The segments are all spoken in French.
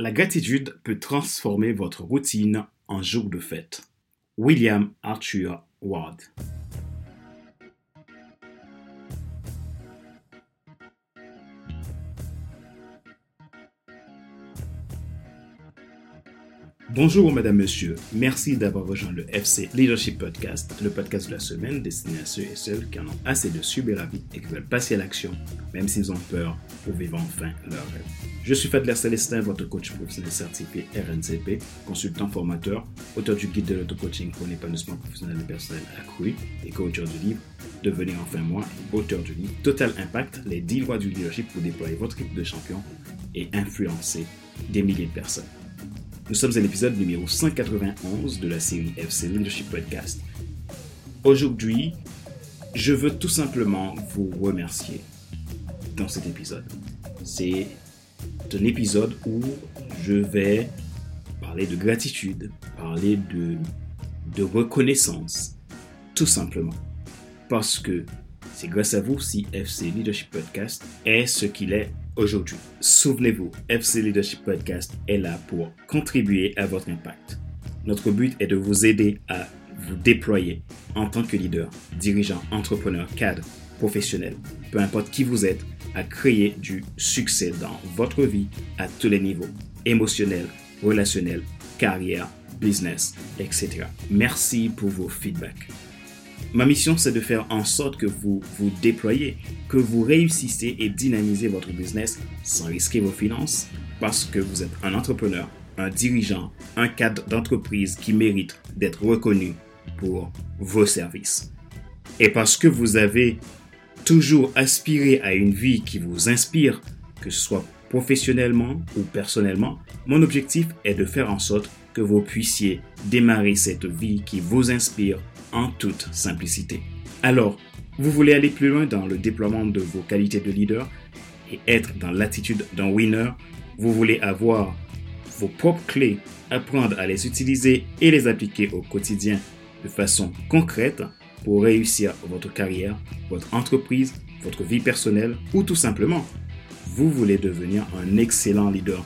La gratitude peut transformer votre routine en jour de fête. William Arthur Ward. Bonjour Madame, Monsieur, merci d'avoir rejoint le FC Leadership Podcast, le podcast de la semaine destiné à ceux et celles qui en ont assez de subir la vie et qui veulent passer à l'action, même s'ils ont peur, pour vivre enfin leur rêve. Je suis Fadler Célestin, votre coach professionnel certifié RNCP, consultant formateur, auteur du guide de l'auto-coaching pour l'épanouissement professionnel et personnel accru et co-auteur du livre Devenez enfin moi, auteur du livre Total Impact, les 10 lois du leadership pour déployer votre équipe de champions et influencer des milliers de personnes. Nous sommes à l'épisode numéro 191 de la série FC Leadership Podcast. Aujourd'hui, je veux tout simplement vous remercier dans cet épisode. C'est un épisode où je vais parler de gratitude, parler de, de reconnaissance, tout simplement. Parce que c'est grâce à vous si FC Leadership Podcast est ce qu'il est aujourd'hui. Souvenez-vous, FC Leadership Podcast est là pour contribuer à votre impact. Notre but est de vous aider à vous déployer en tant que leader, dirigeant, entrepreneur, cadre, professionnel, peu importe qui vous êtes, à créer du succès dans votre vie à tous les niveaux, émotionnel, relationnel, carrière, business, etc. Merci pour vos feedbacks. Ma mission, c'est de faire en sorte que vous vous déployez, que vous réussissez et dynamisez votre business sans risquer vos finances, parce que vous êtes un entrepreneur, un dirigeant, un cadre d'entreprise qui mérite d'être reconnu pour vos services. Et parce que vous avez toujours aspiré à une vie qui vous inspire, que ce soit professionnellement ou personnellement, mon objectif est de faire en sorte que vous puissiez démarrer cette vie qui vous inspire en toute simplicité. Alors, vous voulez aller plus loin dans le déploiement de vos qualités de leader et être dans l'attitude d'un winner, vous voulez avoir vos propres clés, apprendre à les utiliser et les appliquer au quotidien de façon concrète pour réussir votre carrière, votre entreprise, votre vie personnelle ou tout simplement, vous voulez devenir un excellent leader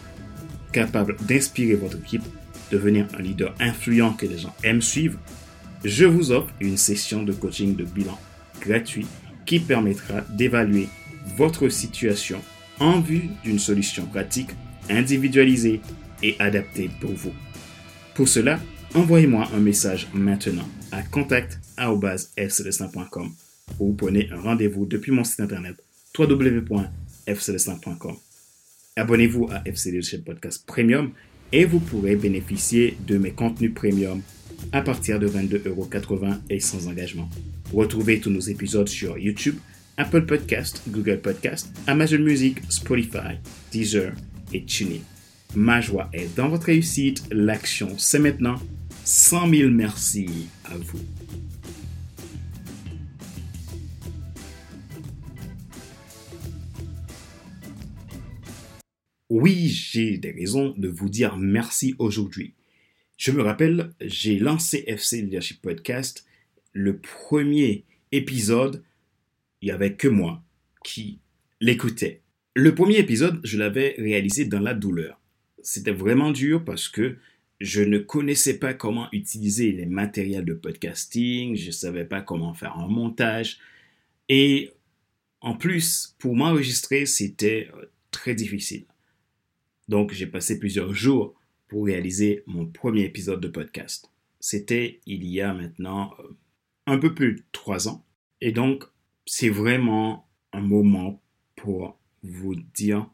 capable d'inspirer votre équipe, devenir un leader influent que les gens aiment suivre je vous offre une session de coaching de bilan gratuit qui permettra d'évaluer votre situation en vue d'une solution pratique, individualisée et adaptée pour vous. Pour cela, envoyez-moi un message maintenant à contact.fcelestin.com ou prenez un rendez-vous depuis mon site internet www.fcelestin.com. Abonnez-vous à FC Podcast Premium et vous pourrez bénéficier de mes contenus premium à partir de 22,80€ et sans engagement. Retrouvez tous nos épisodes sur YouTube, Apple Podcast, Google Podcast, Amazon Music, Spotify, Deezer et TuneIn. Ma joie est dans votre réussite. L'action, c'est maintenant. 100 000 merci à vous. Oui, j'ai des raisons de vous dire merci aujourd'hui. Je me rappelle, j'ai lancé FC Leadership Podcast. Le premier épisode, il n'y avait que moi qui l'écoutais. Le premier épisode, je l'avais réalisé dans la douleur. C'était vraiment dur parce que je ne connaissais pas comment utiliser les matériels de podcasting, je ne savais pas comment faire un montage. Et en plus, pour m'enregistrer, c'était euh, très difficile. Donc j'ai passé plusieurs jours pour réaliser mon premier épisode de podcast. C'était il y a maintenant euh, un peu plus de trois ans. Et donc, c'est vraiment un moment pour vous dire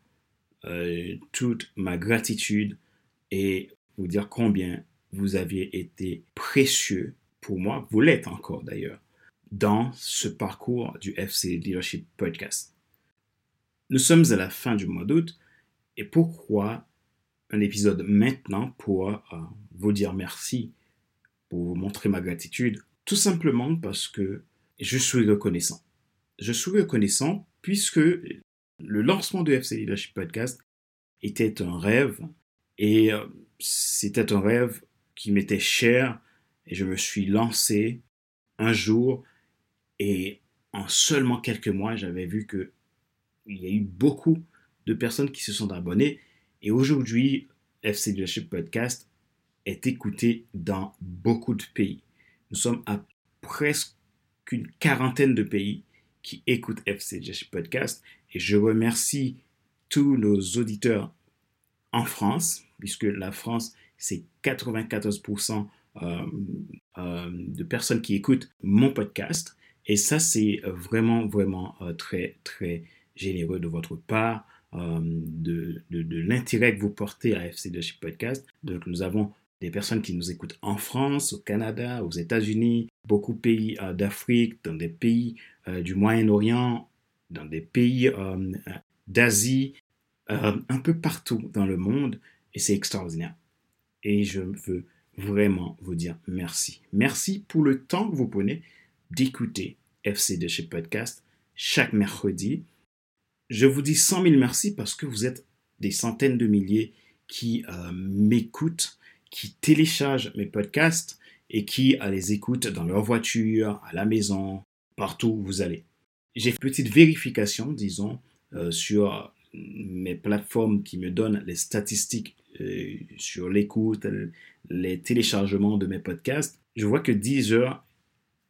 euh, toute ma gratitude et vous dire combien vous aviez été précieux pour moi, vous l'êtes encore d'ailleurs, dans ce parcours du FC Leadership Podcast. Nous sommes à la fin du mois d'août et pourquoi un épisode maintenant pour euh, vous dire merci, pour vous montrer ma gratitude, tout simplement parce que je suis reconnaissant. Je suis reconnaissant puisque le lancement de FC Leadership Podcast était un rêve et euh, c'était un rêve qui m'était cher et je me suis lancé un jour et en seulement quelques mois, j'avais vu que il y a eu beaucoup de personnes qui se sont abonnées et aujourd'hui, FC Podcast est écouté dans beaucoup de pays. Nous sommes à presque une quarantaine de pays qui écoutent FC Podcast et je remercie tous nos auditeurs en France, puisque la France, c'est 94% euh, euh, de personnes qui écoutent mon podcast. Et ça, c'est vraiment, vraiment euh, très, très généreux de votre part, de, de, l'intérêt que vous portez à FC Leadership Podcast. Donc, nous avons des personnes qui nous écoutent en France, au Canada, aux États-Unis, beaucoup de pays d'Afrique, dans des pays du Moyen-Orient, dans des pays d'Asie, un peu partout dans le monde. Et c'est extraordinaire. Et je veux vraiment vous dire merci. Merci pour le temps que vous prenez d'écouter FC de chez Podcast chaque mercredi. Je vous dis 100 000 merci parce que vous êtes des centaines de milliers qui euh, m'écoutent, qui téléchargent mes podcasts et qui euh, les écoutent dans leur voiture, à la maison, partout où vous allez. J'ai une petite vérification, disons, euh, sur mes plateformes qui me donnent les statistiques sur l'écoute, les téléchargements de mes podcasts, je vois que Deezer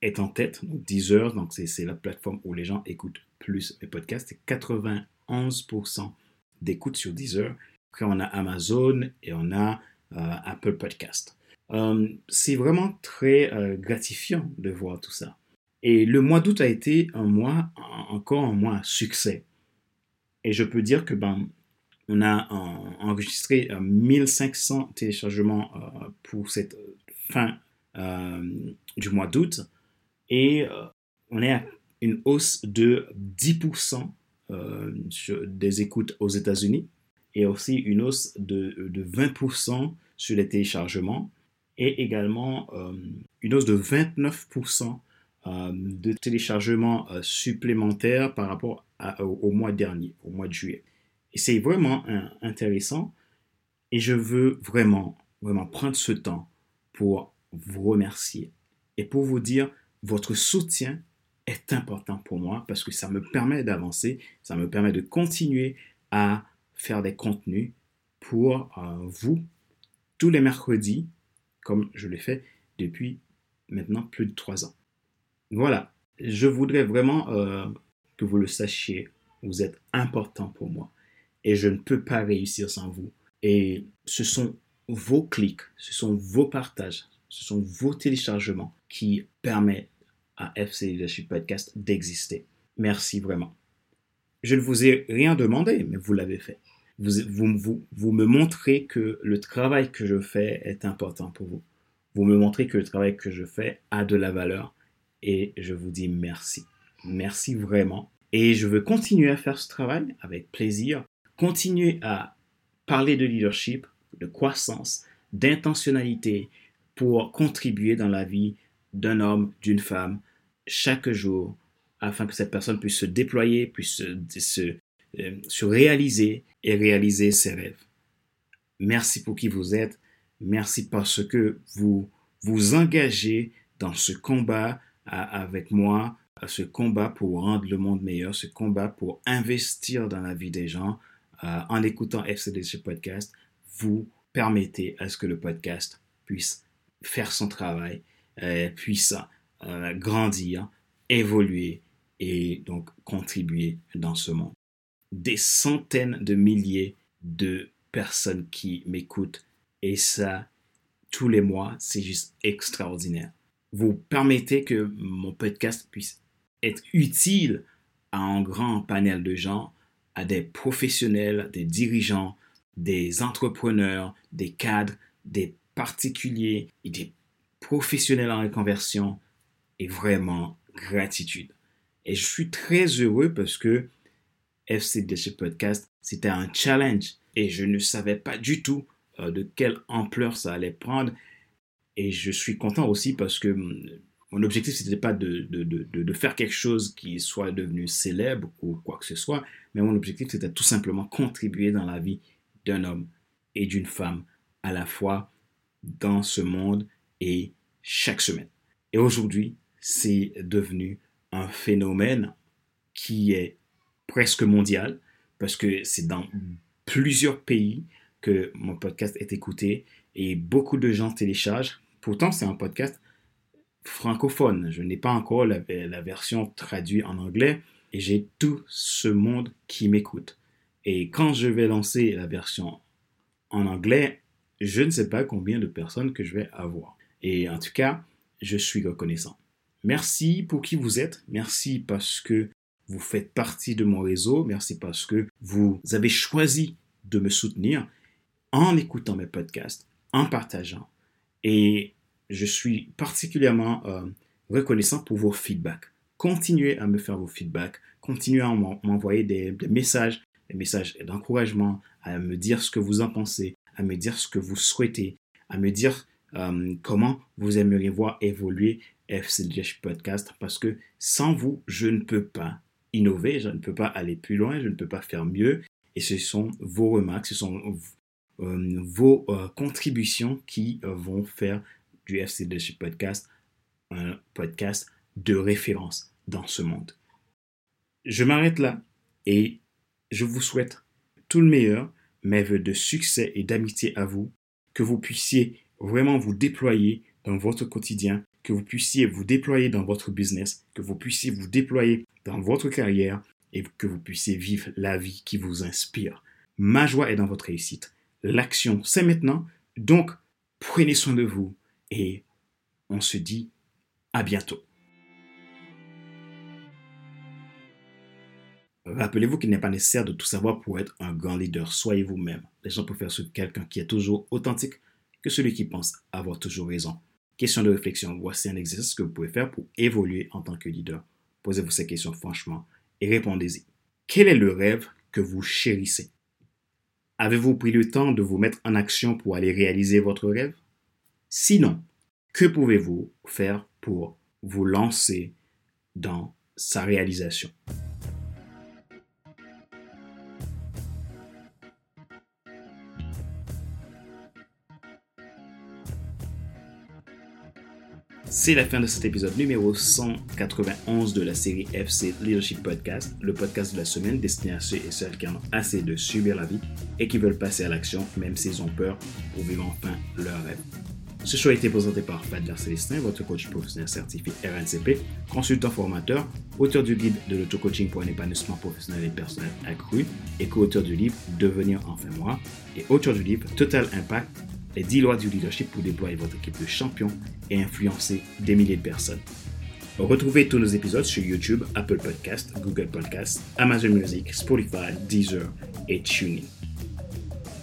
est en tête. Donc Deezer, donc c'est la plateforme où les gens écoutent plus mes podcasts. C'est 91% d'écoute sur Deezer. Après, on a Amazon et on a euh, Apple Podcast. Euh, c'est vraiment très euh, gratifiant de voir tout ça. Et le mois d'août a été un mois, encore un mois succès. Et je peux dire que ben, on a enregistré 1500 euh, téléchargements pour cette fin du mois d'août et on est à une hausse de 10% sur des écoutes aux États-Unis et aussi une hausse de, 20% sur les téléchargements et également une hausse de 29% de téléchargements supplémentaires par rapport au mois dernier, au mois de juillet. Et c'est vraiment intéressant. Et je veux vraiment, vraiment prendre ce temps pour vous remercier et pour vous dire votre soutien est important pour moi parce que ça me permet d'avancer, ça me permet de continuer à faire des contenus pour euh, vous tous les mercredis, comme je l'ai fait depuis maintenant plus de trois ans. Voilà, je voudrais vraiment euh, que vous le sachiez, vous êtes important pour moi et je ne peux pas réussir sans vous. Et ce sont vos clics, ce sont vos partages, ce sont vos téléchargements qui permettent à FC Leadership Podcast d'exister. Merci vraiment. Je ne vous ai rien demandé, mais vous l'avez fait. Vous, vous, vous, me montrez que le travail que je fais est important pour vous. Vous me montrez que le travail que je fais a de la valeur et je vous dis merci. Merci vraiment. Et je veux continuer à faire ce travail avec plaisir continuer à parler de leadership, de croissance, d'intentionnalité pour contribuer dans la vie d'un homme, d'une femme, chaque jour, afin que cette personne puisse se déployer, puisse se, euh, se, réaliser et réaliser ses rêves. Merci pour qui vous êtes. Merci parce que vous vous engagez dans ce combat avec moi, ce combat pour rendre le monde meilleur, ce combat pour investir dans la vie des gens, euh, en écoutant FCDC Podcast, vous permettez à ce que le podcast puisse faire son travail, euh, puisse euh, grandir, évoluer et donc contribuer dans ce monde. Des centaines de milliers de personnes qui m'écoutent et ça, tous les mois, c'est juste extraordinaire. Vous permettez que mon podcast puisse être utile à un grand panel de gens à des professionnels, des dirigeants, des entrepreneurs, des cadres, des particuliers et des professionnels en reconversion et vraiment gratitude. Et je suis très heureux parce que FCDC Podcast, c'était un challenge et je ne savais pas du tout euh, de quelle ampleur ça allait prendre. Et je suis content aussi parce que hum, mon objectif, ce n'était pas de, de, de, de, faire quelque chose qui soit devenu célèbre ou quoi que ce soit, mais mon objectif, c'était tout simplement contribuer dans la vie d'un homme et d'une femme à la fois dans ce monde et chaque semaine. Et aujourd'hui, c'est devenu un phénomène qui est presque mondial parce que c'est dans plusieurs pays que mon podcast est écouté et beaucoup de gens téléchargent. Pourtant, c'est un podcast francophone. Je n'ai pas encore la, version traduite en anglais et j'ai tout ce monde qui m'écoute. Et quand je vais lancer la version en anglais, je ne sais pas combien de personnes que je vais avoir. Et en tout cas, je suis reconnaissant. Merci pour qui vous êtes. Merci parce que vous faites partie de mon réseau. Merci parce que vous avez choisi de me soutenir en écoutant mes podcasts, en partageant. Et je suis particulièrement euh, reconnaissant pour vos feedbacks. Continuez à me faire vos feedbacks. Continuez à m'envoyer des, messages, des messages d'encouragement, à me dire ce que vous en pensez, à me dire ce que vous souhaitez, à me dire euh, comment vous aimeriez voir évoluer FCDH Podcast parce que sans vous, je ne peux pas innover, je ne peux pas aller plus loin, je ne peux pas faire mieux. Et ce sont vos remarques, ce sont euh, vos euh, contributions qui vont faire du FC Podcast un podcast de référence dans ce monde. Je m'arrête là et je vous souhaite tout le meilleur, mes voeux de succès et d'amitié à vous, que vous puissiez vraiment vous déployer dans votre quotidien, que vous puissiez vous déployer dans votre business, que vous puissiez vous déployer dans votre carrière et que vous puissiez vivre la vie qui vous inspire. Ma joie est dans votre réussite. L'action, c'est maintenant. Donc, prenez soin de vous et on se dit à bientôt. Rappelez-vous qu'il n'est pas nécessaire de tout savoir pour être un grand leader. Soyez vous-même. Les gens préfèrent suivre quelqu'un qui est toujours authentique que celui qui pense avoir toujours raison. Question de réflexion. Voici un exercice que vous pouvez faire pour évoluer en tant que leader. Posez-vous ces questions franchement et répondez-y. Quel est le rêve que vous chérissez? Avez-vous pris le temps de vous mettre en action pour aller réaliser votre rêve? Sinon, que pouvez-vous faire pour vous lancer dans sa réalisation? C'est la fin de cet épisode numéro 191 de la série FC Leadership Podcast, le podcast de la semaine destiné à ceux et celles qui en ont assez de subir la vie et qui veulent passer à l'action même s'ils ont peur pour vivre enfin leur rêve. Ce show a été présenté par Fadler Célestin, votre coach professionnel certifié RNCP, consultant formateur, auteur du guide de l'auto-coaching pour un épanouissement professionnel et personnel accru et co-auteur du livre Devenir enfin moi et auteur du livre Total Impact les 10 lois du leadership pour déployer votre équipe de champions et influencer des milliers de personnes. Retrouvez tous nos épisodes sur YouTube, Apple Podcasts, Google Podcasts, Amazon Music, Spotify, Deezer et TuneIn.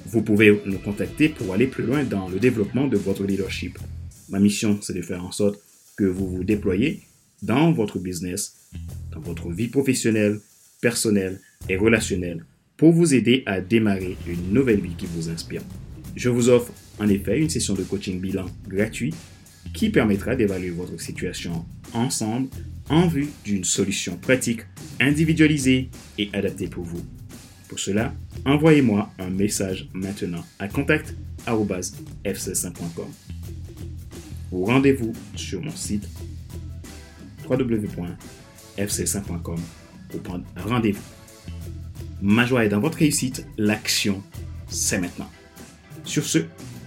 Vous pouvez nous contacter pour aller plus loin dans le développement de votre leadership. Ma mission, c'est de faire en sorte que vous vous déployez dans votre business, dans votre vie professionnelle, personnelle et relationnelle pour vous aider à démarrer une nouvelle vie qui vous inspire. Je vous offre en effet une session de coaching bilan gratuit qui permettra d'évaluer votre situation ensemble en vue d'une solution pratique, individualisée et adaptée pour vous. Pour cela, envoyez-moi un message maintenant à contact.fc5.com ou rendez-vous sur mon site www.fc5.com pour prendre rendez-vous. Ma joie est dans votre réussite, l'action, c'est maintenant. Sur ce,